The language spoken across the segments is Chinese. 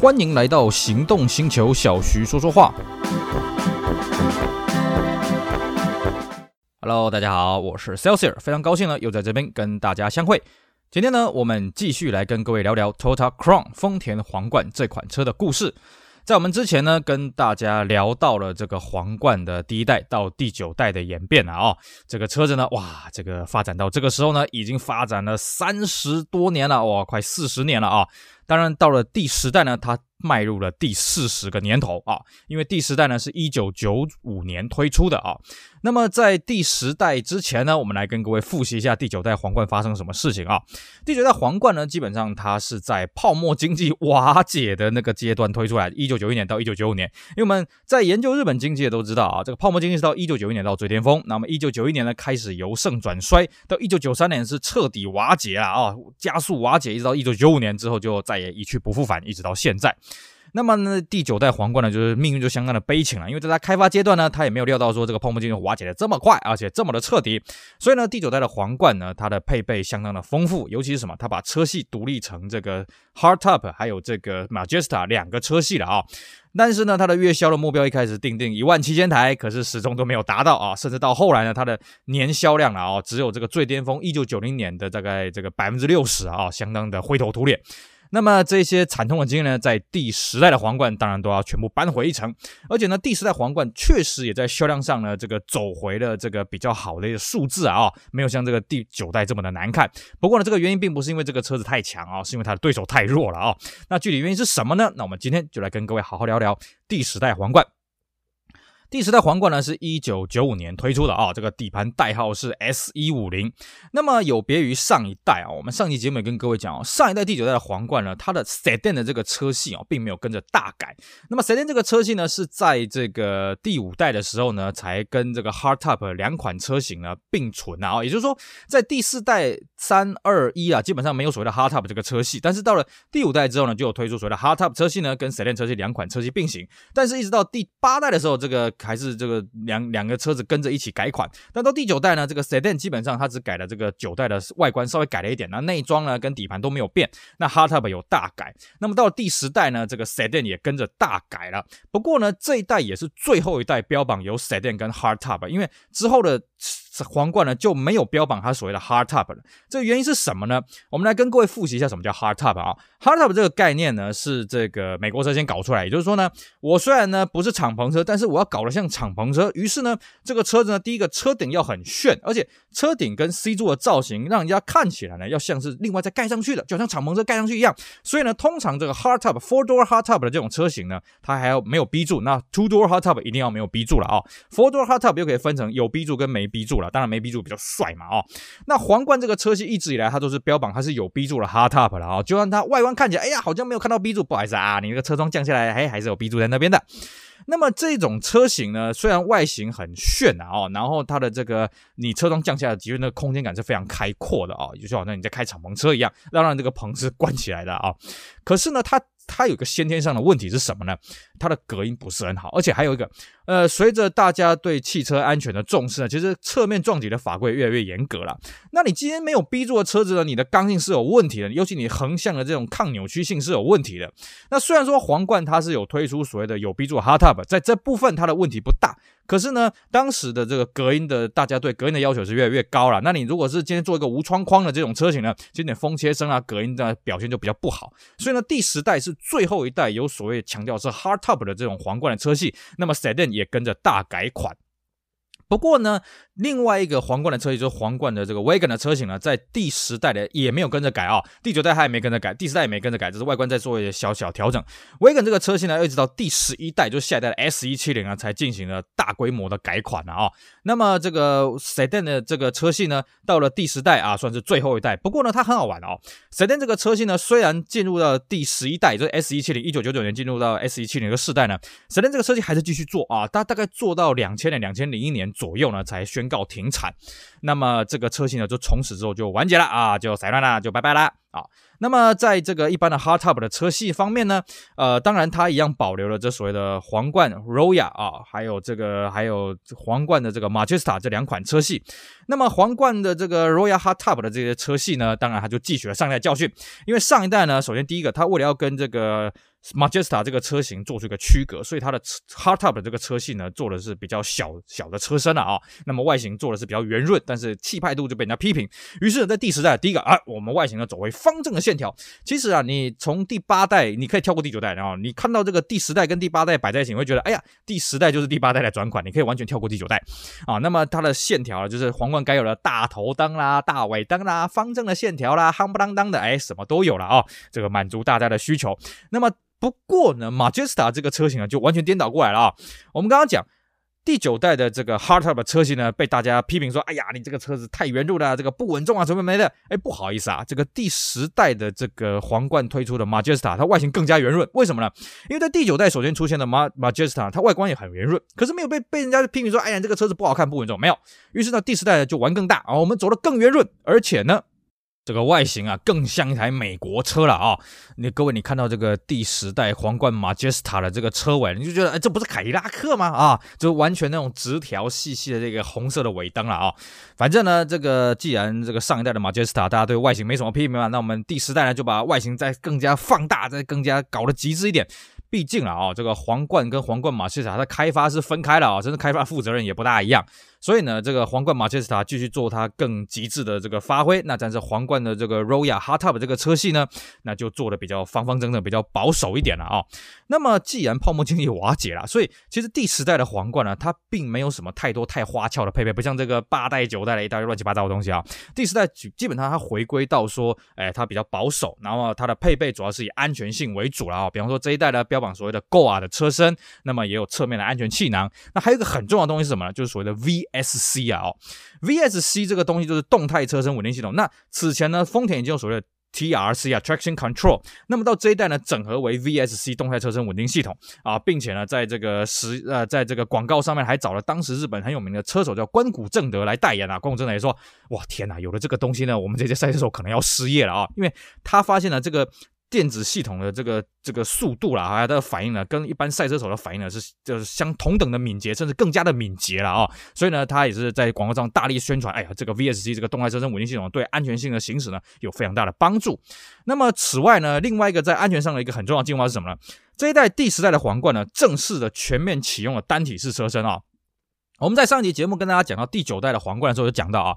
欢迎来到行动星球，小徐说说话。Hello，大家好，我是 Celsius，非常高兴呢，又在这边跟大家相会。今天呢，我们继续来跟各位聊聊 Toyota Crown 丰田皇冠这款车的故事。在我们之前呢，跟大家聊到了这个皇冠的第一代到第九代的演变了啊、哦，这个车子呢，哇，这个发展到这个时候呢，已经发展了三十多年了，哇，快四十年了啊。当然，到了第十代呢，它迈入了第四十个年头啊，因为第十代呢是一九九五年推出的啊。那么在第十代之前呢，我们来跟各位复习一下第九代皇冠发生什么事情啊。第九代皇冠呢，基本上它是在泡沫经济瓦解的那个阶段推出来的，一九九一年到一九九五年。因为我们在研究日本经济的都知道啊，这个泡沫经济是到一九九一年到最巅峰，那么一九九一年呢开始由盛转衰，到一九九三年是彻底瓦解了啊，加速瓦解，一直到一九九五年之后就再也一去不复返，一直到现在。那么呢，第九代皇冠呢，就是命运就相当的悲情了，因为在它开发阶段呢，它也没有料到说这个泡沫经济瓦解的这么快，而且这么的彻底。所以呢，第九代的皇冠呢，它的配备相当的丰富，尤其是什么，它把车系独立成这个 Hardtop 还有这个 Majesta 两个车系了啊。但是呢，它的月销的目标一开始定定一万七千台，可是始终都没有达到啊，甚至到后来呢，它的年销量了啊，只有这个最巅峰一九九零年的大概这个百分之六十啊，相当的灰头土脸。那么这些惨痛的经验呢，在第十代的皇冠当然都要全部扳回一城，而且呢，第十代皇冠确实也在销量上呢，这个走回了这个比较好的一个数字啊，没有像这个第九代这么的难看。不过呢，这个原因并不是因为这个车子太强啊，是因为它的对手太弱了啊。那具体原因是什么呢？那我们今天就来跟各位好好聊聊第十代皇冠。第十代皇冠呢，是一九九五年推出的啊，这个底盘代号是 S 一五零。那么有别于上一代啊，我们上期节目也跟各位讲哦，上一代第九代的皇冠呢，它的 Sedan 的这个车系啊，并没有跟着大改。那么 Sedan 这个车系呢，是在这个第五代的时候呢，才跟这个 Hardtop 两款车型呢并存啊，也就是说，在第四代三二一啊，基本上没有所谓的 Hardtop 这个车系，但是到了第五代之后呢，就有推出所谓的 Hardtop 车系呢，跟 Sedan 车系两款车系并行。但是，一直到第八代的时候，这个还是这个两两个车子跟着一起改款，但到第九代呢，这个 Sedan 基本上它只改了这个九代的外观稍微改了一点，那内装呢跟底盘都没有变。那 Hardtop 有大改，那么到第十代呢，这个 Sedan 也跟着大改了。不过呢，这一代也是最后一代标榜有 Sedan 跟 Hardtop，因为之后的。皇冠呢就没有标榜它所谓的 hardtop 了，这个原因是什么呢？我们来跟各位复习一下什么叫 hardtop 啊。hardtop 这个概念呢是这个美国车先搞出来，也就是说呢，我虽然呢不是敞篷车，但是我要搞得像敞篷车。于是呢，这个车子呢，第一个车顶要很炫，而且车顶跟 C 柱的造型让人家看起来呢要像是另外再盖上去的，就像敞篷车盖上去一样。所以呢，通常这个 hardtop four door hardtop 的这种车型呢，它还要没有 B 柱，那 two door hardtop 一定要没有 B 柱了啊。four door hardtop 又可以分成有 B 柱跟没 B 柱了。当然没 B 柱比较帅嘛，哦，那皇冠这个车系一直以来它都是标榜它是有 B 柱的 Hardtop 了啊，就算它外观看起来，哎呀，好像没有看到 B 柱，不好意思啊，你那个车窗降下来，哎，还是有 B 柱在那边的。那么这种车型呢，虽然外形很炫啊，哦，然后它的这个你车窗降下来，其实那个空间感是非常开阔的啊，就好像你在开敞篷车一样，让让这个棚是关起来的啊。可是呢，它它有个先天上的问题是什么呢？它的隔音不是很好，而且还有一个，呃，随着大家对汽车安全的重视呢，其实侧面撞击的法规越来越严格了。那你今天没有 B 柱的车子呢，你的刚性是有问题的，尤其你横向的这种抗扭曲性是有问题的。那虽然说皇冠它是有推出所谓的有 B 柱 Hardtop，在这部分它的问题不大。可是呢，当时的这个隔音的，大家对隔音的要求是越来越高了。那你如果是今天做一个无窗框的这种车型呢，其实你风切声啊，隔音的表现就比较不好。所以呢，第十代是最后一代有所谓强调是 hardtop 的这种皇冠的车系，那么 Sedan 也跟着大改款。不过呢，另外一个皇冠的车型就是皇冠的这个 Wagon 的车型呢，在第十代的也没有跟着改啊、第九代它也没跟着改，第十代也没跟着改，只是外观在做一些小小调整。Wagon 这个车型呢，一直到第十一代，就是下一代的 S 一七零啊，才进行了大规模的改款了啊、哦。那么这个 Sedan 的这个车系呢，到了第十代啊，算是最后一代。不过呢，它很好玩哦。Sedan 这个车系呢，虽然进入到第十一代，就是 S 一七零，一九九九年进入到 S 一七零的世代呢，Sedan 这个车系还是继续做啊，大大概做到两千年、两千零一年。左右呢，才宣告停产。那么这个车型呢，就从此之后就完结了啊，就散乱了，就拜拜了。啊。那么在这个一般的 hardtop 的车系方面呢，呃，当然它一样保留了这所谓的皇冠 Royal 啊，还有这个还有皇冠的这个 Majesta 这两款车系。那么皇冠的这个 Royal hardtop 的这些车系呢，当然它就汲取了上一代教训，因为上一代呢，首先第一个，它为了要跟这个 Majesta 这个车型做出一个区隔，所以它的 hardtop 的这个车系呢，做的是比较小小的车身了啊。那么外形做的是比较圆润，但是气派度就被人家批评。于是，在第十代，第一个啊，我们外形呢走回方正的线条。其实啊，你从第八代你可以跳过第九代，然后你看到这个第十代跟第八代摆在一起，你会觉得哎呀，第十代就是第八代的转款，你可以完全跳过第九代啊。那么它的线条啊，就是皇冠该有的大头灯啦、大尾灯啦、方正的线条啦、夯不啷当的，哎，什么都有了啊。这个满足大家的需求。那么不过呢，Majesta 这个车型啊，就完全颠倒过来了啊。我们刚刚讲第九代的这个 hardtop 车型呢，被大家批评说，哎呀，你这个车子太圆润了，这个不稳重啊，什么没的。哎，不好意思啊，这个第十代的这个皇冠推出的 Majesta，它外形更加圆润。为什么呢？因为在第九代首先出现的 Majesta，它外观也很圆润，可是没有被被人家批评说，哎呀，这个车子不好看，不稳重，没有。于是呢，第十代呢就玩更大啊，我们走得更圆润，而且呢。这个外形啊，更像一台美国车了啊！你各位，你看到这个第十代皇冠 Majesta 的这个车尾，你就觉得，哎，这不是凯迪拉克吗？啊，就完全那种直条细细的这个红色的尾灯了啊！反正呢，这个既然这个上一代的 Majesta 大家对外形没什么批评嘛，那我们第十代呢就把外形再更加放大，再更加搞得极致一点。毕竟了啊，这个皇冠跟皇冠 Majesta 它开发是分开了啊，真的开发负责人也不大一样。所以呢，这个皇冠马切斯塔继续做它更极致的这个发挥。那但是皇冠的这个 Royal Hardtop 这个车系呢，那就做的比较方方正正，比较保守一点了啊、那么既然泡沫经济瓦解了，所以其实第十代的皇冠呢，它并没有什么太多太花俏的配备，不像这个八代九代的一大堆乱七八糟的东西啊。第十代基本上它回归到说，哎，它比较保守，然后它的配备主要是以安全性为主了啊。比方说这一代呢，标榜所谓的 Goa 的车身，那么也有侧面的安全气囊。那还有一个很重要的东西是什么呢？就是所谓的 V S C 啊，V S C 这个东西就是动态车身稳定系统。那此前呢，丰田已经有所谓的 TRC 啊，Traction Control。那么到这一代呢，整合为 VSC 动态车身稳定系统啊，并且呢，在这个实呃，在这个广告上面还找了当时日本很有名的车手叫关谷正德来代言啊。关谷正德也说：“哇，天哪，有了这个东西呢，我们这些赛车手可能要失业了啊，因为他发现了这个。”电子系统的这个这个速度啦，还有它的反应呢，跟一般赛车手的反应呢是就是相同等的敏捷，甚至更加的敏捷了啊、所以呢，他也是在广告上大力宣传，哎呀，这个 VSC 这个动态车身稳定系统对安全性的行驶呢有非常大的帮助。那么此外呢，另外一个在安全上的一个很重要的进化是什么呢？这一代第十代的皇冠呢，正式的全面启用了单体式车身啊、我们在上一集节目跟大家讲到第九代的皇冠的时候，就讲到啊。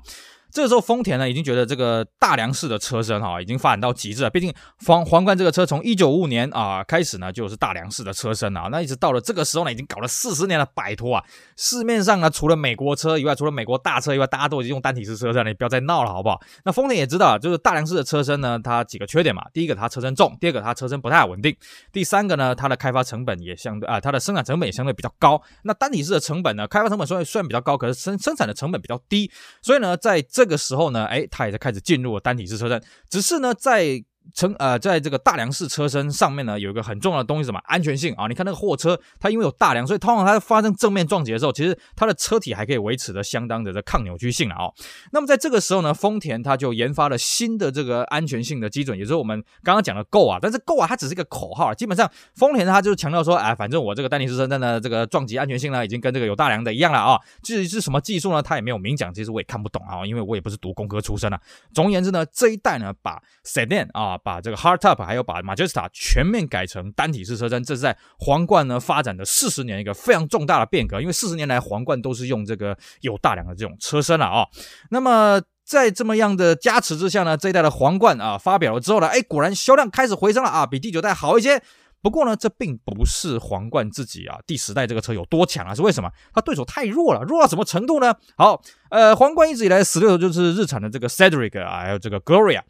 这个时候，丰田呢已经觉得这个大梁式的车身哈已经发展到极致了。毕竟皇皇冠这个车从一九五五年啊开始呢就是大梁式的车身啊，那一直到了这个时候呢已经搞了四十年了，拜托啊！市面上呢除了美国车以外，除了美国大车以外，大家都已经用单体式车身了，你不要再闹了好不好？那丰田也知道，就是大梁式的车身呢，它几个缺点嘛。第一个，它车身重；第二个，它车身不太稳定；第三个呢，它的开发成本也相对啊，它的生产成本也相对比较高。那单体式的成本呢，开发成本虽然虽然比较高，可是生生产的成本比较低，所以呢，在这这个时候呢，哎。他也在开始进入了单体式车身，只是呢，在。成呃，在这个大梁式车身上面呢，有一个很重要的东西，什么安全性啊？你看那个货车，它因为有大梁，所以通常它发生正面撞击的时候，其实它的车体还可以维持着相当的这抗扭曲性了哦。那么在这个时候呢，丰田它就研发了新的这个安全性的基准，也就是我们刚刚讲的 Go 啊。但是 Go 啊，它只是一个口号，基本上丰田它就是强调说，哎，反正我这个丹尼斯车身的这个撞击安全性呢，已经跟这个有大梁的一样了啊。至于是什么技术呢，它也没有明讲，其实我也看不懂啊，因为我也不是读工科出身啊。总而言之呢，这一代呢，把 Sedan 啊，把这个 Hardtop 还有把 Majesta 全面改成单体式车身，这是在皇冠呢发展的四十年一个非常重大的变革。因为四十年来皇冠都是用这个有大量的这种车身了啊、那么在这么样的加持之下呢，这一代的皇冠啊发表了之后呢，哎，果然销量开始回升了啊，比第九代好一些。不过呢，这并不是皇冠自己啊，第十代这个车有多强啊？是为什么？它对手太弱了，弱到什么程度呢？好，呃，皇冠一直以来死对头就是日产的这个 Cedric 啊，还有这个 Gloria。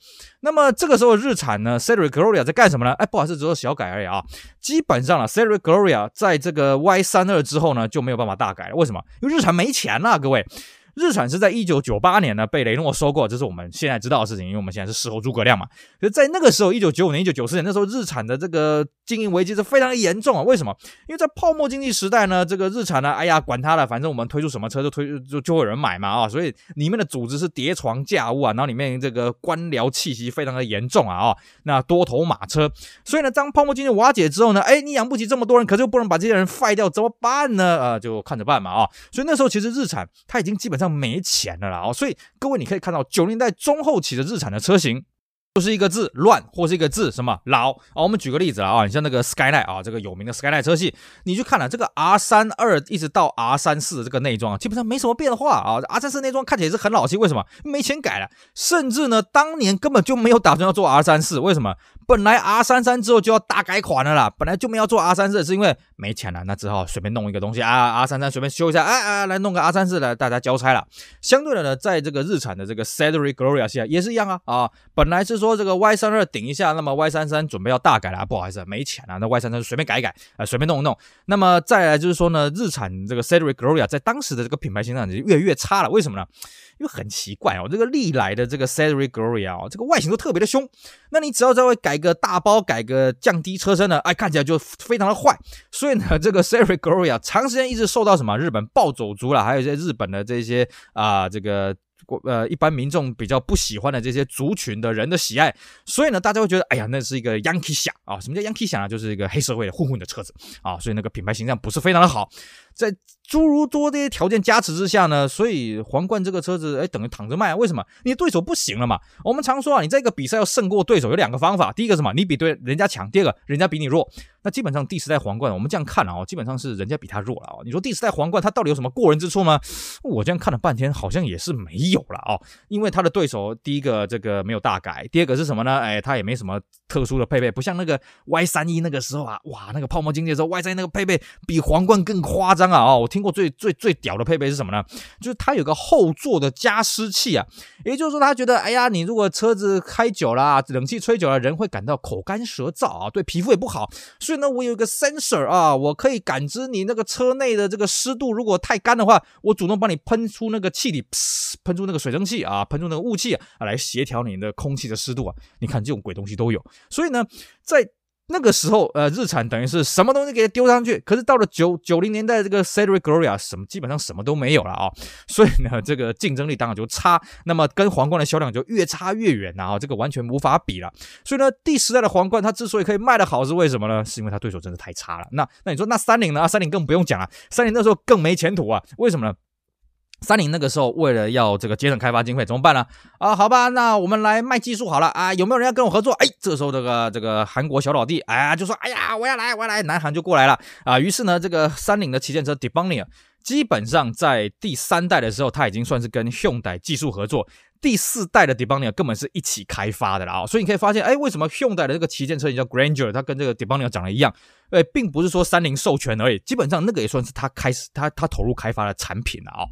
那么这个时候日产呢，Cedric Gloria 在干什么呢？哎，不好意思，只有小改而已啊。基本上啊，Cedric Gloria 在这个 Y 三二之后呢，就没有办法大改了。为什么？因为日产没钱了，各位。日产是在一九九八年呢被雷诺收购，这是我们现在知道的事情，因为我们现在是事后诸葛亮嘛。可是，在那个时候，一九九五年、一九九四年那时候，日产的这个经营危机是非常严重啊。为什么？因为在泡沫经济时代呢，这个日产呢，哎呀，管他了，反正我们推出什么车就推就就会有人买嘛啊，所以里面的组织是叠床架屋啊，然后里面这个官僚气息非常的严重啊啊，那多头马车。所以呢，当泡沫经济瓦解之后呢，哎，你养不起这么多人，可是又不能把这些人废掉，怎么办呢？啊，就看着办嘛啊。所以那时候其实日产它已经基本上没钱了啦。所以各位你可以看到九零年代中后期的日产的车型。就是一个字乱，或是一个字什么老啊？我们举个例子了啊，你像那个 Skyline 啊，这个有名的 Skyline 车系，你去看了这个 R 三二一直到 R 三四的这个内装，基本上没什么变化啊。R 三四内装看起来也是很老气，为什么？没钱改了，甚至呢，当年根本就没有打算要做 R 三四，为什么？本来 R 三三之后就要大改款了啦，本来就没有做 R 三四，是因为没钱了，那只好随便弄一个东西啊，R 三三随便修一下，哎哎，来弄个 R 三四来，大家交差了。相对的呢，在这个日产的这个 Cedric Gloria 系也是一样啊啊，本来是说这个 Y 三二。顶一下，那么 Y 三三准备要大改了，不好意思，没钱了，那 Y 三三随便改一改，啊、随便弄一弄。那么再来就是说呢，日产这个 Cedric Gloria 在当时的这个品牌形象就越来越差了，为什么呢？因为很奇怪哦，这个历来的这个 Cedric Gloria 哦，这个外形都特别的凶，那你只要稍微改个大包，改个降低车身呢，哎，看起来就非常的坏。所以呢，这个 Cedric Gloria 长时间一直受到什么日本暴走族啦，还有一些日本的这些啊、这个。呃，一般民众比较不喜欢的这些族群的人的喜爱，所以呢，大家会觉得，哎呀，那是一个 Yankee 响啊。什么叫 Yankee 响啊？就是一个黑社会的混混的车子啊，所以那个品牌形象不是非常的好。在诸如多这些条件加持之下呢，所以皇冠这个车子，哎，等于躺着卖啊。为什么？你的对手不行了嘛。我们常说啊，你在一个比赛要胜过对手有两个方法，第一个什么？你比对人家强，第二个人家比你弱。那基本上第十代皇冠，我们这样看啊，基本上是人家比他弱了啊。你说第十代皇冠它到底有什么过人之处吗？我这样看了半天，好像也是没有了啊。因为他的对手第一个这个没有大改，第二个是什么呢？哎，他也没什么特殊的配备，不像那个 Y 三一那个时候啊，哇，那个泡沫经济的时候，Y 三一那个配备比皇冠更夸张啊。我。听过最最最屌的配备是什么呢？就是它有个后座的加湿器啊，也就是说他觉得，哎呀，你如果车子开久了，冷气吹久了，人会感到口干舌燥啊，对皮肤也不好。所以呢，我有一个 sensor 啊，我可以感知你那个车内的这个湿度，如果太干的话，我主动帮你喷出那个气体，喷出那个水蒸气啊，喷出那个雾气啊，来协调你的空气的湿度啊。你看这种鬼东西都有。所以呢，在那个时候，呃，日产等于是什么东西给它丢上去，可是到了九九零年代，这个 Cedric Gloria 什么基本上什么都没有了啊、所以呢，这个竞争力当然就差，那么跟皇冠的销量就越差越远呐啊，这个完全无法比了。所以呢，第十代的皇冠它之所以可以卖得好，是为什么呢？是因为它对手真的太差了。那那你说那三菱呢？三菱更不用讲了，三菱那时候更没前途啊，为什么呢？三菱那个时候为了要这个节省开发经费，怎么办呢？啊，好吧，那我们来卖技术好了啊，有没有人要跟我合作？哎，这时候这个这个韩国小老弟，哎呀，就说，哎呀，我要来，我要来，南韩就过来了啊。于是呢，这个三菱的旗舰车 Debonair 基本上在第三代的时候，它已经算是跟 Hyundai 技术合作。第四代的 d e b o n i a 根本是一起开发的了啊，所以你可以发现，哎，为什么 Hyundai 的这个旗舰车也叫 Grandeur，它跟这个 d e b o n i a 长得一样？哎，并不是说三菱授权而已，基本上那个也算是它开始它它投入开发的产品了啊。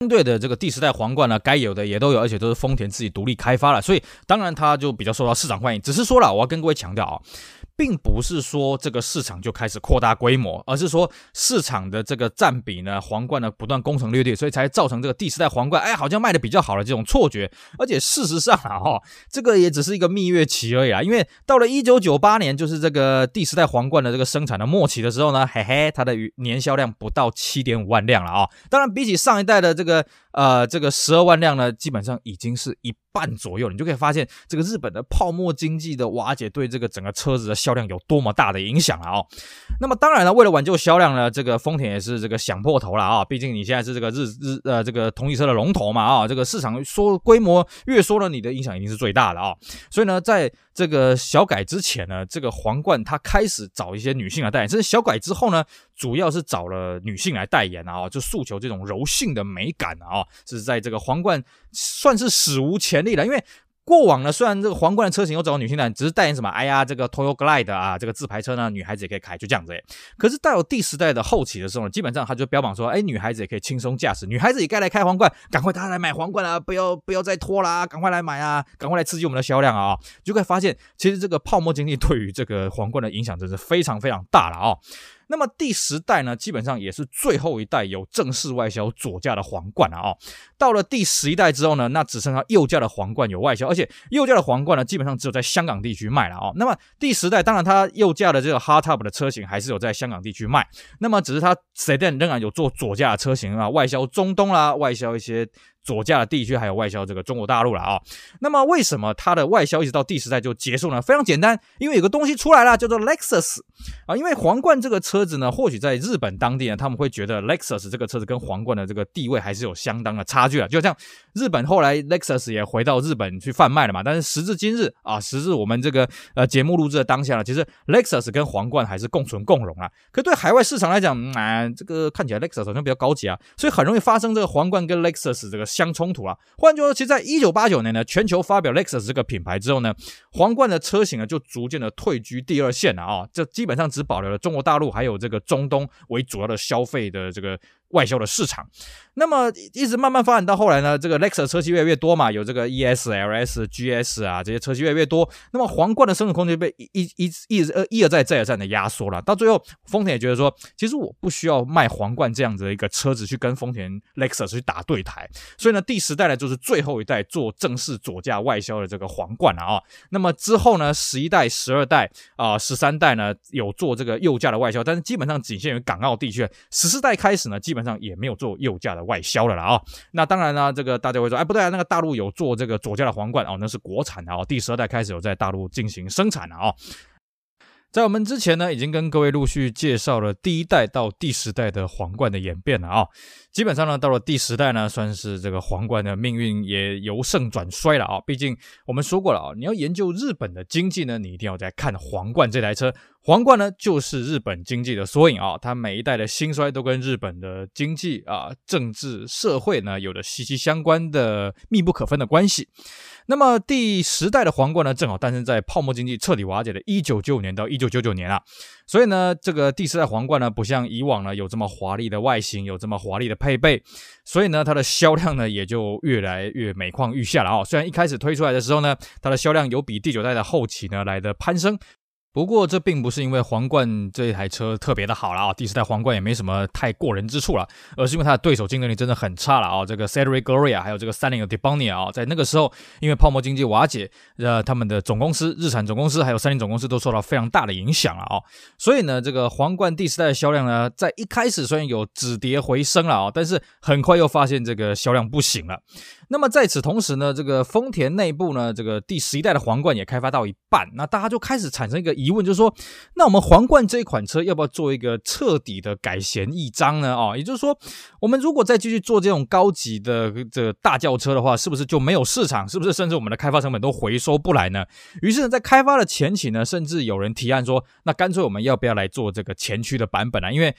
相对的这个第十代皇冠呢，该有的也都有，而且都是丰田自己独立开发了，所以当然它就比较受到市场欢迎。只是说了，我要跟各位强调啊。并不是说这个市场就开始扩大规模，而是说市场的这个占比呢，皇冠呢不断攻城略地，所以才造成这个第十代皇冠，哎，好像卖的比较好的这种错觉。而且事实上啊，哈，这个也只是一个蜜月期而已啊。因为到了一九九八年，就是这个第十代皇冠的这个生产的末期的时候呢，嘿嘿，它的年销量不到七点五万辆了啊。当然，比起上一代的这个呃这个十二万辆呢，基本上已经是一半左右，你就可以发现这个日本的泡沫经济的瓦解对这个整个车子的销量有多么大的影响了啊！那么当然了，为了挽救销量呢，这个丰田也是这个想破头了啊！毕竟你现在是这个日日呃这个同级车的龙头嘛啊，这个市场缩规模越缩呢，你的影响一定是最大的啊！所以呢，在这个小改之前呢，这个皇冠它开始找一些女性来代言，甚至小改之后呢，主要是找了女性来代言啊，就诉求这种柔性的美感啊，是在这个皇冠算是史无前例了，因为。过往呢，虽然这个皇冠的车型有找到女性代言，只是代言什么？哎呀，这个 Toyo Glide 啊，这个自排车呢，女孩子也可以开，就这样子。可是到了第十代的后期的时候呢，基本上他就标榜说，哎，女孩子也可以轻松驾驶，女孩子也该来开皇冠，赶快大家来买皇冠啊，不要不要再拖啦，赶快来买啊，赶快来刺激我们的销量啊！就可以发现，其实这个泡沫经济对于这个皇冠的影响真是非常非常大了啊。那么第十代呢，基本上也是最后一代有正式外销左驾的皇冠了哦。到了第十一代之后呢，那只剩下右驾的皇冠有外销，而且右驾的皇冠呢，基本上只有在香港地区卖了哦。那么第十代，当然它右驾的这个 Hardtop 的车型还是有在香港地区卖，那么只是它 Sedan 仍然有做左驾的车型啊，外销中东啦，外销一些。左驾的地区还有外销这个中国大陆了啊，那么为什么它的外销一直到第十代就结束呢？非常简单，因为有个东西出来了，叫做 Lexus 啊。因为皇冠这个车子呢，或许在日本当地呢，他们会觉得 Lexus 这个车子跟皇冠的这个地位还是有相当的差距啊。就像日本后来 Lexus 也回到日本去贩卖了嘛，但是时至今日啊，时至我们这个呃节目录制的当下呢，其实 Lexus 跟皇冠还是共存共荣啊。可对海外市场来讲，嗯、啊，这个看起来 Lexus 好像比较高级啊，所以很容易发生这个皇冠跟 Lexus 这个。相冲突啊！换句话说，其实在一九八九年呢，全球发表 Lexus 这个品牌之后呢，皇冠的车型呢就逐渐的退居第二线了啊！这基本上只保留了中国大陆还有这个中东为主要的消费的这个。外销的市场，那么一直慢慢发展到后来呢，这个 Lexus 车系越来越多嘛，有这个 ES、LS、GS 啊，这些车系越来越多，那么皇冠的生存空间被一一一一呃一而再再而三的压缩了。到最后，丰田也觉得说，其实我不需要卖皇冠这样子的一个车子去跟丰田 Lexus 去打对台，所以呢，第十代呢就是最后一代做正式左驾外销的这个皇冠了啊。那么之后呢，十一代、十二代啊、十三代呢有做这个右驾的外销，但是基本上仅限于港澳地区。十四代开始呢，基本上也没有做右驾的外销了啦啊、哦，那当然呢，这个大家会说，哎，不对啊，那个大陆有做这个左驾的皇冠哦，那是国产的哦，第十二代开始有在大陆进行生产了啊、哦。在我们之前呢，已经跟各位陆续介绍了第一代到第十代的皇冠的演变了啊、哦。基本上呢，到了第十代呢，算是这个皇冠的命运也由盛转衰了啊、哦。毕竟我们说过了啊、哦，你要研究日本的经济呢，你一定要在看皇冠这台车。皇冠呢，就是日本经济的缩影啊、它每一代的兴衰都跟日本的经济啊、政治、社会呢，有着息息相关的密不可分的关系。那么第十代的皇冠呢，正好诞生在泡沫经济彻底瓦解的1995年到1999年啊，所以呢，这个第十代皇冠呢，不像以往呢有这么华丽的外形，有这么华丽的配备，所以呢，它的销量呢也就越来越每况愈下了啊。虽然一开始推出来的时候呢，它的销量有比第九代的后期呢来的攀升。不过这并不是因为皇冠这一台车特别的好了啊，第十代皇冠也没什么太过人之处了，而是因为它的对手竞争力真的很差了啊。这个 Cedric Gloria 还有这个三菱的 Debonia 啊，在那个时候因为泡沫经济瓦解，呃，他们的总公司日产总公司还有三菱总公司都受到非常大的影响了啊。所以呢，这个皇冠第十代的销量呢，在一开始虽然有止跌回升了啊，但是很快又发现这个销量不行了。那么在此同时呢，这个丰田内部呢，这个第十一代的皇冠也开发到一半，那大家就开始产生一个疑问，就是说，那我们皇冠这一款车要不要做一个彻底的改弦易张呢？啊，也就是说，我们如果再继续做这种高级的这个大轿车的话，是不是就没有市场？是不是甚至我们的开发成本都回收不来呢？于是呢，在开发的前期呢，甚至有人提案说，那干脆我们要不要来做这个前驱的版本啊？因为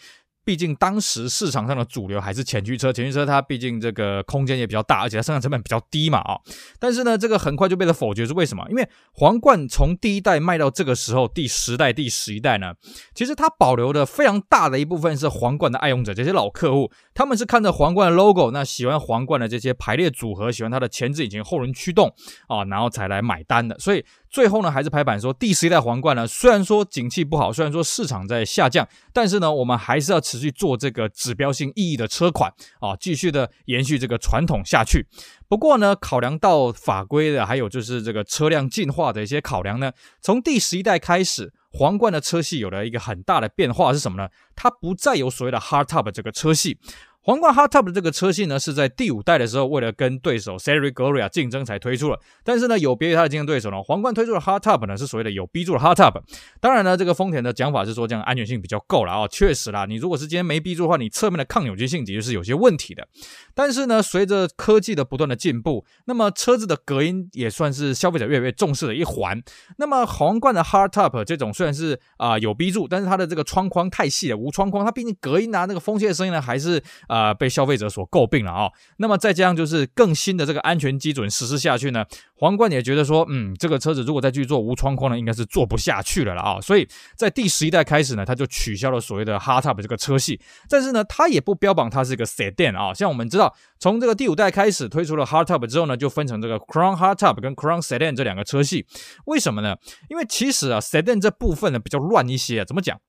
毕竟当时市场上的主流还是前驱车，前驱车它毕竟这个空间也比较大，而且它生产成本比较低嘛啊。但是呢，这个很快就被他否决，是为什么？因为皇冠从第一代卖到这个时候，第十代、第十一代呢，其实它保留的非常大的一部分是皇冠的爱用者，这些老客户，他们是看着皇冠的 logo，那喜欢皇冠的这些排列组合，喜欢它的前置引擎、后轮驱动啊，然后才来买单的，所以。最后呢，还是拍板说，第十一代皇冠呢，虽然说景气不好，虽然说市场在下降，但是呢，我们还是要持续做这个指标性意义的车款啊，继续的延续这个传统下去。不过呢，考量到法规的，还有就是这个车辆进化的一些考量呢，从第十一代开始，皇冠的车系有了一个很大的变化是什么呢？它不再有所谓的 hardtop 这个车系。皇冠 Hardtop 的这个车系呢，是在第五代的时候，为了跟对手 Seri Gloria 竞争才推出了。但是呢，有别于它的竞争对手呢，皇冠推出的 Hardtop 呢，是所谓的有 B 柱的 Hardtop。当然呢，这个丰田的讲法是说这样安全性比较够了啊。确实啦，你如果是今天没 B 柱的话，你侧面的抗扭矩性的确是有些问题的。但是呢，随着科技的不断的进步，那么车子的隔音也算是消费者越来越重视的一环。那么皇冠的 Hardtop 这种虽然是啊、有 B 柱，但是它的这个窗框太细了，无窗框，它毕竟隔音啊那个风切的声音呢，还是啊。啊被消费者所诟病了啊、那么再加上就是更新的这个安全基准实施下去呢，皇冠也觉得说，嗯，这个车子如果再去做无窗框呢，应该是做不下去了了啊、所以在第十一代开始呢，它就取消了所谓的 Hardtop 这个车系，但是呢，它也不标榜它是一个 Sedan 啊，像我们知道，从这个第五代开始推出了 Hardtop 之后呢，就分成这个 Crown Hardtop 跟 Crown Sedan 这两个车系，为什么呢？因为其实啊，Sedan 这部分呢比较乱一些，怎么讲？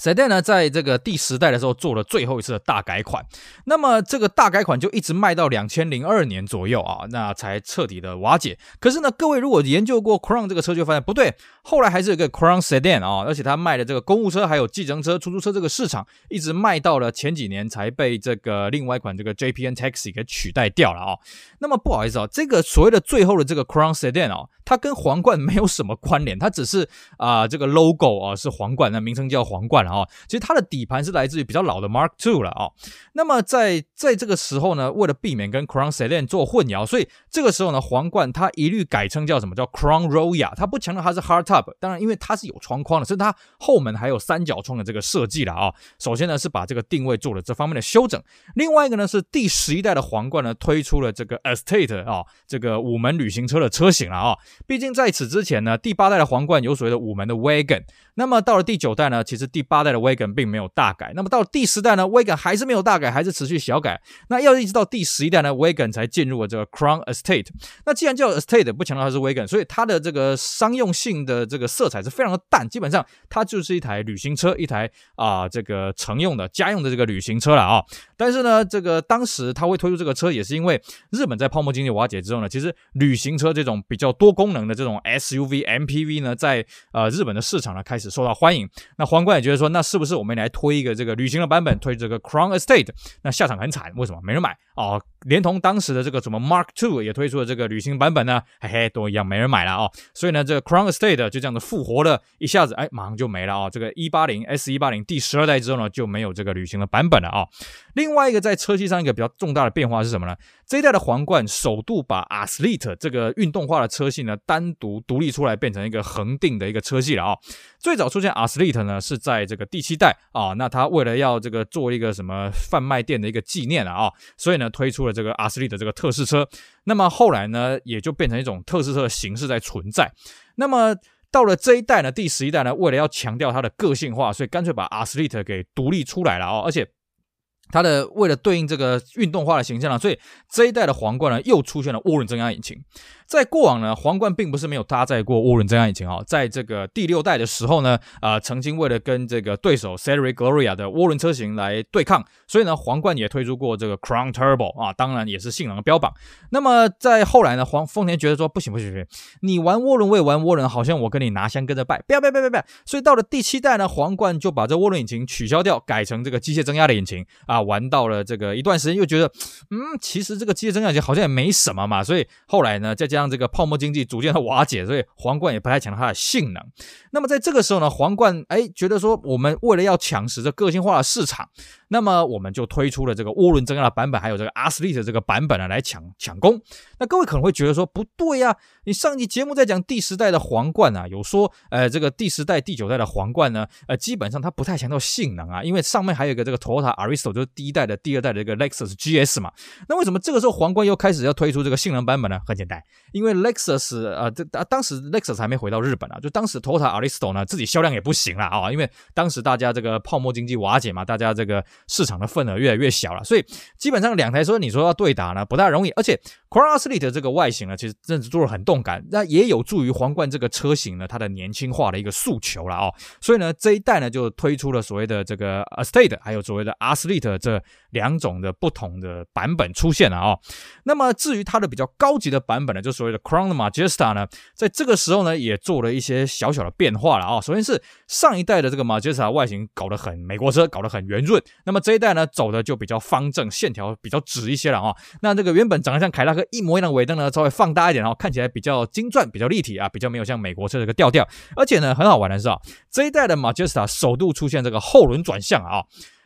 Sedan 呢，在这个第十代的时候做了最后一次的大改款，那么这个大改款就一直卖到两千零二年左右啊，那才彻底的瓦解。可是呢，各位如果研究过 Crown 这个车，就发现不对，后来还是有个 Crown Sedan 啊，而且它卖的这个公务车还有计程车、出租车这个市场，一直卖到了前几年才被这个另外一款这个 JPN Taxi 给取代掉了啊。那么不好意思啊，这个所谓的最后的这个 Crown Sedan 啊，它跟皇冠没有什么关联，它只是啊、这个 logo 啊是皇冠，那名称叫皇冠。然后，其实它的底盘是来自于比较老的 Mark Two 了啊。那么在在这个时候呢，为了避免跟 Crown Sedan 做混淆，所以这个时候呢，皇冠它一律改称叫什么叫 Crown Royal，它不强调它是 Hardtop。当然，因为它是有窗框的，甚至它后门还有三角窗的这个设计了啊。首先呢是把这个定位做了这方面的修整，另外一个呢是第十一代的皇冠呢推出了这个 Estate 啊，这个五门旅行车的车型了啊。毕竟在此之前呢，第八代的皇冠有所谓的五门的 Wagon，那么到了第九代呢，其实第八代的 Wagon 并没有大改，那么到了第十代呢，Wagon 还是没有大改，还是持续小改。那要一直到第十一代呢，Wagon 才进入了这个 Crown Estate。那既然叫 Estate，不强调它是 Wagon，所以它的这个商用性的这个色彩是非常的淡，基本上它就是一台旅行车，一台啊、这个乘用的家用的这个旅行车了啊。但是呢，这个当时它会推出这个车，也是因为日本在泡沫经济瓦解之后呢，其实旅行车这种比较多功能的这种 SUV、MPV 呢，在呃日本的市场呢开始受到欢迎。那皇冠也觉得说，那是不是我们来推一个这个旅行的版本，推这个 Crown Estate？那下场很惨，为什么？没人买哦。连同当时的这个什么 Mark II 也推出了这个旅行版本呢，嘿嘿，都一样没人买了哦。所以呢，这个 Crown Estate 就这样子复活了，一下子哎，马上就没了啊、这个一八零 S 一八零第十二代之后呢，就没有这个旅行的版本了啊、另外一个在车系上一个比较重大的变化是什么呢？这一代的皇冠首度把 Athlete 这个运动化的车系呢单独独立出来，变成一个恒定的一个车系了啊、最早出现 Athlete 呢是在这个第七代啊、那他为了要这个做一个什么贩卖店的一个纪念了啊、所以呢推出了这个阿斯利的这个特试车。那么后来呢也就变成一种特试车的形式在存在。那么到了这一代呢，第十一代呢，为了要强调它的个性化，所以干脆把阿斯利特给独立出来了、哦，而且。它的为了对应这个运动化的形象呢，所以这一代的皇冠呢又出现了涡轮增压引擎。在过往呢，皇冠并不是没有搭载过涡轮增压引擎啊、哦。在这个第六代的时候呢，啊、呃，曾经为了跟这个对手 Celery Gloria 的涡轮车型来对抗，所以呢，皇冠也推出过这个 Crown Turbo 啊，当然也是性能的标榜。那么在后来呢，黄丰田觉得说不行不行不行，你玩涡轮我也玩涡轮，好像我跟你拿香跟着拜，不要不要不要不要。所以到了第七代呢，皇冠就把这涡轮引擎取消掉，改成这个机械增压的引擎啊。玩到了这个一段时间，又觉得嗯，其实这个机械增压引擎好像也没什么嘛，所以后来呢，再加上这个泡沫经济。逐渐的瓦解，所以皇冠也不太强调它的性能。那么在这个时候呢，皇冠哎觉得说，我们为了要抢食这个性化的市场，那么我们就推出了这个涡轮增压的版本，还有这个 Athlete 的这个版本呢，来抢抢攻。那各位可能会觉得说，不对呀、你上一集节目在讲第十代的皇冠啊，有说呃这个第十代、第九代的皇冠呢，呃基本上它不太强调性能啊，因为上面还有一个这个 Toyota Aristo，就是第一代的、第二代的这个 Lexus GS 嘛。那为什么这个时候皇冠又开始要推出这个性能版本呢？很简单，因为 Lexus 呃，这当当时 Lexus 还没回到日本啊，就当时 Toyota Aristo 呢自己销量也不行了啊，因为当时大家这个泡沫经济瓦解嘛，大家这个市场的份额越来越小了，所以基本上两台车你说要对打呢不大容易，而且 Crown Athlete 这个外形呢，其实真的做得很动感，那也有助于皇冠这个车型呢它的年轻化的一个诉求了哦，所以呢这一代呢就推出了所谓的这个 Estate 还有所谓的 Athlete 这两种的不同的版本出现了、哦。那么至于它的比较高级的版本呢，就所谓的 Crown Majesta 呢，在这个时候呢，也做了一些小小的变化了啊、哦。首先是上一代的这个 Majesta 外形搞得很美国车，搞得很圆润。那那么这一代呢，走的就比较方正，线条比较直一些了啊、哦。那这个原本长得像凯拉克一模一样的尾灯呢，稍微放大一点，然后看起来比较精钻，比较立体啊，比较没有像美国车这个调调。而且呢，很好玩的是啊，这一代的 Majesta 首度出现这个后轮转向啊。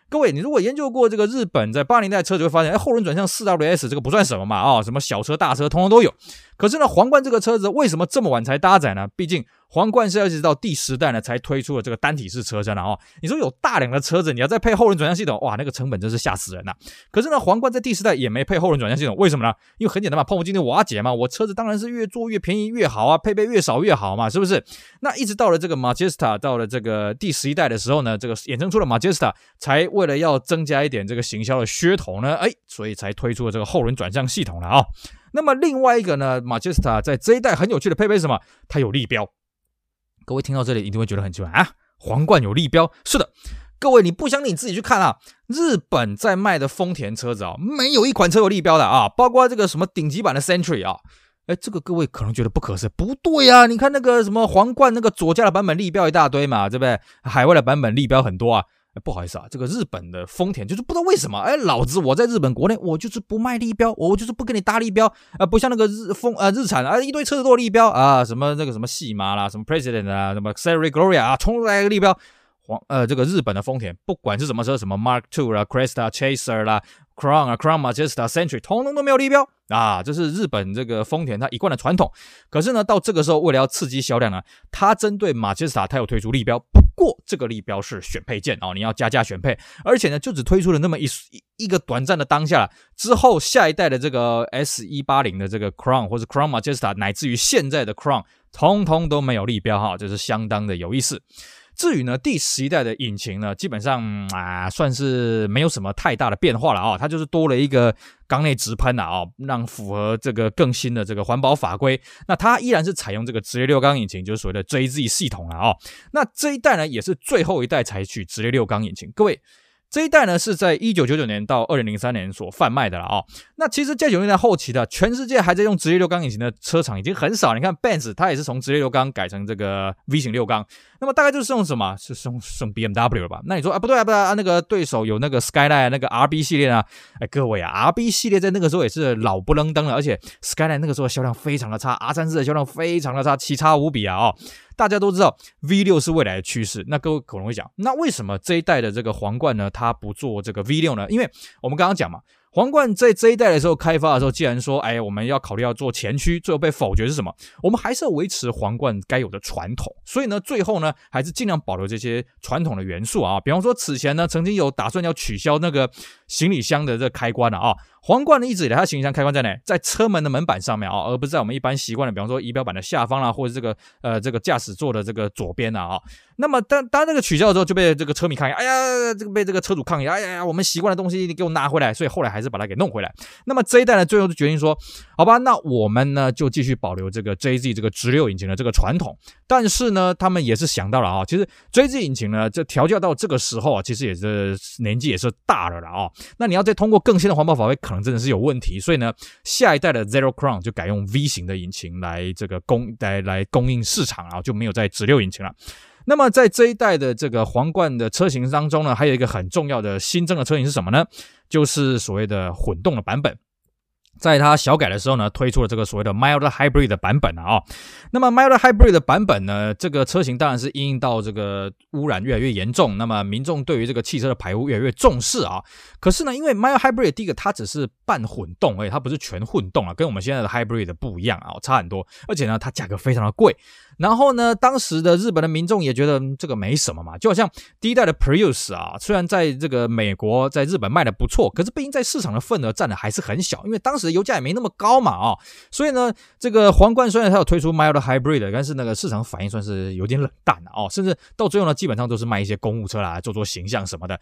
各位，你如果研究过这个日本在八零代车，就会发现，哎，后轮转向四 WS 这个不算什么嘛，啊、哦，什么小车大车通通都有。可是呢，皇冠这个车子为什么这么晚才搭载呢？毕竟皇冠是要一直到第十代呢才推出了这个单体式车身了哦。你说有大量的车子，你要再配后轮转向系统，哇，那个成本真是吓死人呐。可是呢，皇冠在第十代也没配后轮转向系统，为什么呢？因为很简单嘛，泡沫经济瓦解嘛，我车子当然是越做越便宜越好啊，配备越少越好嘛，是不是？那一直到了这个 Majesta 到了这个第十一代的时候呢，这个衍生出了 Majesta，才为了要增加一点这个行销的噱头呢，哎，所以才推出了这个后轮转向系统了啊、哦。那么另外一个呢，Majesta 在这一代很有趣的配备是什么？它有立标。各位听到这里一定会觉得很奇怪啊，皇冠有立标？是的，各位你不相信你自己去看啊，日本在卖的丰田车子啊，没有一款车有立标的啊，包括这个什么顶级版的 Century 啊。哎，这个各位可能觉得不可思议，不对啊！你看那个什么皇冠那个左驾的版本立标一大堆嘛，对不对？海外的版本立标很多啊。不好意思啊，这个日本的丰田就是不知道为什么，哎，老子我在日本国内我就是不卖立标，我就是不跟你搭立标啊，不像那个日丰呃日产啊，一堆车子都立标啊，什么那个什么细马啦，什么 President 啊，什么 Celery Gloria 啊，冲出来一个立标。黄呃这个日本的丰田，不管是什么车，什么 Mark Two 啦，Cresta Chaser 啦。Crown 啊，Crown Majesta Century，通通都没有立标啊！这是日本这个丰田它一贯的传统。可是呢，到这个时候，为了要刺激销量呢，它针对 Majesta 它有推出立标。过这个立标是选配件哦，你要加价选配，而且呢，就只推出了那么一一个短暂的当下了。之后下一代的这个 S 一八零的这个 Crown 或者 Crown Majesta，乃至于现在的 Crown，通通都没有立标哈，这是相当的有意思。至于呢，第十一代的引擎呢，基本上啊，算是没有什么太大的变化了啊、哦，它就是多了一个缸内直喷了啊、哦，让符合这个更新的这个环保法规。那它依然是采用这个直列六缸引擎，就是所谓的 JZ 系统了啊、哦。那这一代呢，也是最后一代采取直列六缸引擎，各位。这一代呢，是在一九九九年到二零零三年所贩卖的了啊、哦。那其实，在九零年代后期的，全世界还在用直列六缸引擎的车厂已经很少。你看，Benz 它也是从直列六缸改成这个 V 型六缸。那么大概就是用什么？是用用 BMW 了吧？那你说啊，不对啊，不对啊，那个对手有那个 Skyline 那个 RB 系列啊。哎，各位啊，RB 系列在那个时候也是老不愣登了，而且 Skyline 那个时候销量非常的差，R 三四的销量非常的差，奇差无比啊！哦。大家都知道 V 六是未来的趋势，那各位可能会讲，那为什么这一代的这个皇冠呢？它不做这个 V 六呢？因为我们刚刚讲嘛。皇冠在这一代的时候开发的时候，既然说，哎，我们要考虑要做前驱，最后被否决是什么？我们还是要维持皇冠该有的传统，所以呢，最后呢，还是尽量保留这些传统的元素啊。比方说，此前呢，曾经有打算要取消那个行李箱的这开关了啊。皇冠呢，一直以来它行李箱开关在哪？在车门的门板上面啊，而不是在我们一般习惯的，比方说仪表板的下方啦，或者这个呃这个驾驶座的这个左边啊。那么当当这个取消的时候，就被这个车迷抗议，哎呀，这个被这个车主抗议，哎呀呀，我们习惯的东西你给我拿回来，所以后来还是把它给弄回来。那么这一代呢，最后就决定说，好吧，那我们呢就继续保留这个 JZ 这个直六引擎的这个传统。但是呢，他们也是想到了啊，其实 JZ 引擎呢，这调教到这个时候啊，其实也是年纪也是大了了啊。那你要再通过更新的环保法规，可能真的是有问题。所以呢，下一代的 Zero Crown 就改用 V 型的引擎来这个供来来供应市场啊，就没有再直六引擎了。那么在这一代的这个皇冠的车型当中呢，还有一个很重要的新增的车型是什么呢？就是所谓的混动的版本。在它小改的时候呢，推出了这个所谓的 Mild Hybrid 的版本啊、那么 Mild Hybrid 的版本呢，这个车型当然是因应到这个污染越来越严重，那么民众对于这个汽车的排污越来越重视啊。可是呢，因为 Mild Hybrid 第一个它只是半混动，而已，它不是全混动啊，跟我们现在的 Hybrid 不一样啊，差很多。而且呢，它价格非常的贵。然后呢，当时的日本的民众也觉得这个没什么嘛，就好像第一代的 Prius 啊，虽然在这个美国、在日本卖的不错，可是毕竟在市场的份额占的还是很小，因为当时油价也没那么高嘛啊，所以呢，这个皇冠虽然它有推出 Mild Hybrid，但是那个市场反应算是有点冷淡了哦，甚至到最后呢，基本上都是卖一些公务车啦，做做形象什么的。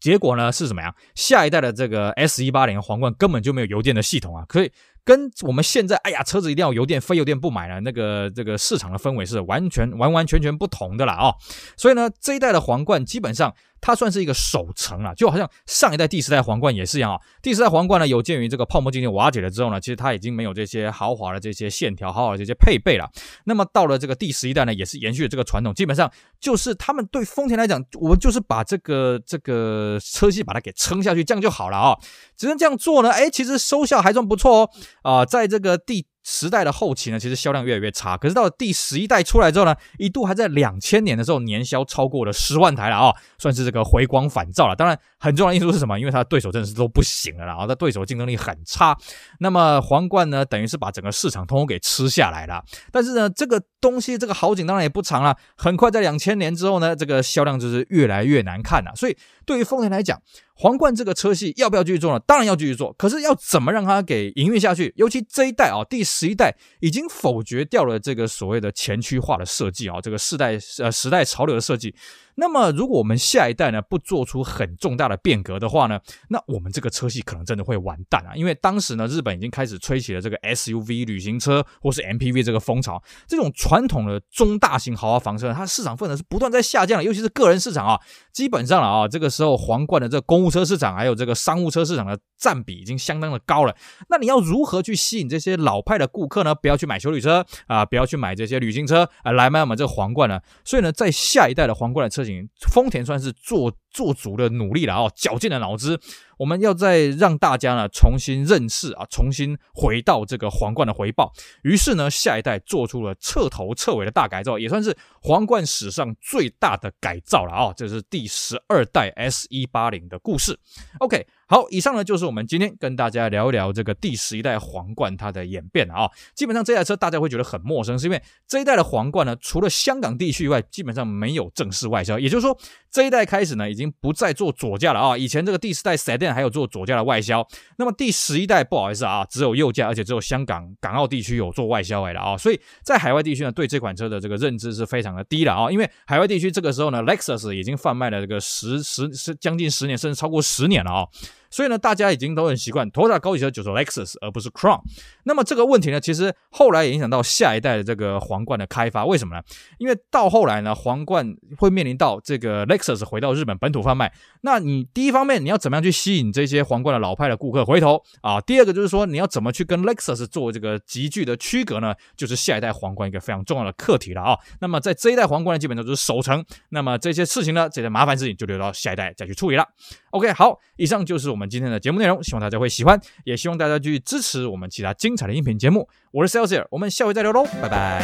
结果呢是什么呀？下一代的这个 S 一八零皇冠根本就没有油电的系统啊，可以。跟我们现在，哎呀，车子一定要油电，非油电不买了。那个这个市场的氛围是完全完完全全不同的啦哦。所以呢，这一代的皇冠基本上。它算是一个首成啊，就好像上一代第十代皇冠也是一样啊。第十代皇冠呢，有鉴于这个泡沫经济瓦解了之后呢，其实它已经没有这些豪华的这些线条、豪华的这些配备了。那么到了这个第十一代呢，也是延续了这个传统，基本上就是他们对丰田来讲，我们就是把这个这个车系把它给撑下去，这样就好了啊。只能这样做呢，哎，其实收效还算不错哦。啊、在这个第。时代的后期呢，其实销量越来越差。可是到了第十一代出来之后呢，一度还在两千年的时候年销超过了十万台了啊、算是这个回光返照了。当然，很重要的因素是什么？因为它的对手真的是都不行了，然后它对手竞争力很差。那么皇冠呢，等于是把整个市场通通给吃下来了。但是呢，这个东西这个好景当然也不长了。很快在两千年之后呢，这个销量就是越来越难看了。所以对于丰田来讲，皇冠这个车系要不要继续做呢？当然要继续做，可是要怎么让它给营运下去？尤其这一代啊，第十一代已经否决掉了这个所谓的前驱化的设计啊，这个世代呃时代潮流的设计。那么如果我们下一代呢不做出很重大的变革的话呢，那我们这个车系可能真的会完蛋啊！因为当时呢，日本已经开始吹起了这个 SUV 旅行车或是 MPV 这个风潮，这种传统的中大型豪华房车，它市场份额是不断在下降的，尤其是个人市场啊，基本上了啊，这个时候皇冠的这个公务车市场还有这个商务车市场的占比已经相当的高了。那你要如何去吸引这些老派的顾客呢？不要去买休旅车啊，不要去买这些旅行车啊，来买我们这个皇冠呢？所以呢，在下一代的皇冠的车丰田算是做做足了努力了啊，绞尽了脑汁。我们要再让大家呢重新认识啊，重新回到这个皇冠的回报。于是呢，下一代做出了彻头彻尾的大改造，也算是皇冠史上最大的改造了啊。这是第十二代 S 一八零的故事。OK。好，以上呢就是我们今天跟大家聊一聊这个第十一代皇冠它的演变啊。基本上这台车大家会觉得很陌生，是因为这一代的皇冠呢，除了香港地区以外，基本上没有正式外销。也就是说，这一代开始呢，已经不再做左驾了啊。以前这个第四代 Sedan 还有做左驾的外销，那么第十一代不好意思啊，只有右驾，而且只有香港、港澳地区有做外销来的啊。所以在海外地区呢，对这款车的这个认知是非常的低了啊。因为海外地区这个时候呢，Lexus 已经贩卖了这个十十十将近十年，甚至超过十年了啊。所以呢，大家已经都很习惯，Toyota 高级车就是 Lexus，而不是 Crown。那么这个问题呢，其实后来也影响到下一代的这个皇冠的开发。为什么呢？因为到后来呢，皇冠会面临到这个 Lexus 回到日本本土贩卖。那你第一方面，你要怎么样去吸引这些皇冠的老派的顾客回头啊？第二个就是说，你要怎么去跟 Lexus 做这个急剧的区隔呢？就是下一代皇冠一个非常重要的课题了啊。那么在这一代皇冠呢，基本上就是守成。那么这些事情呢，这些麻烦事情就留到下一代再去处理了。OK，好，以上就是我们我们今天的节目内容希望大家会喜欢也希望大家继续支持我们其他精彩的音频节目。我是 sales 我们下回再聊喽拜拜。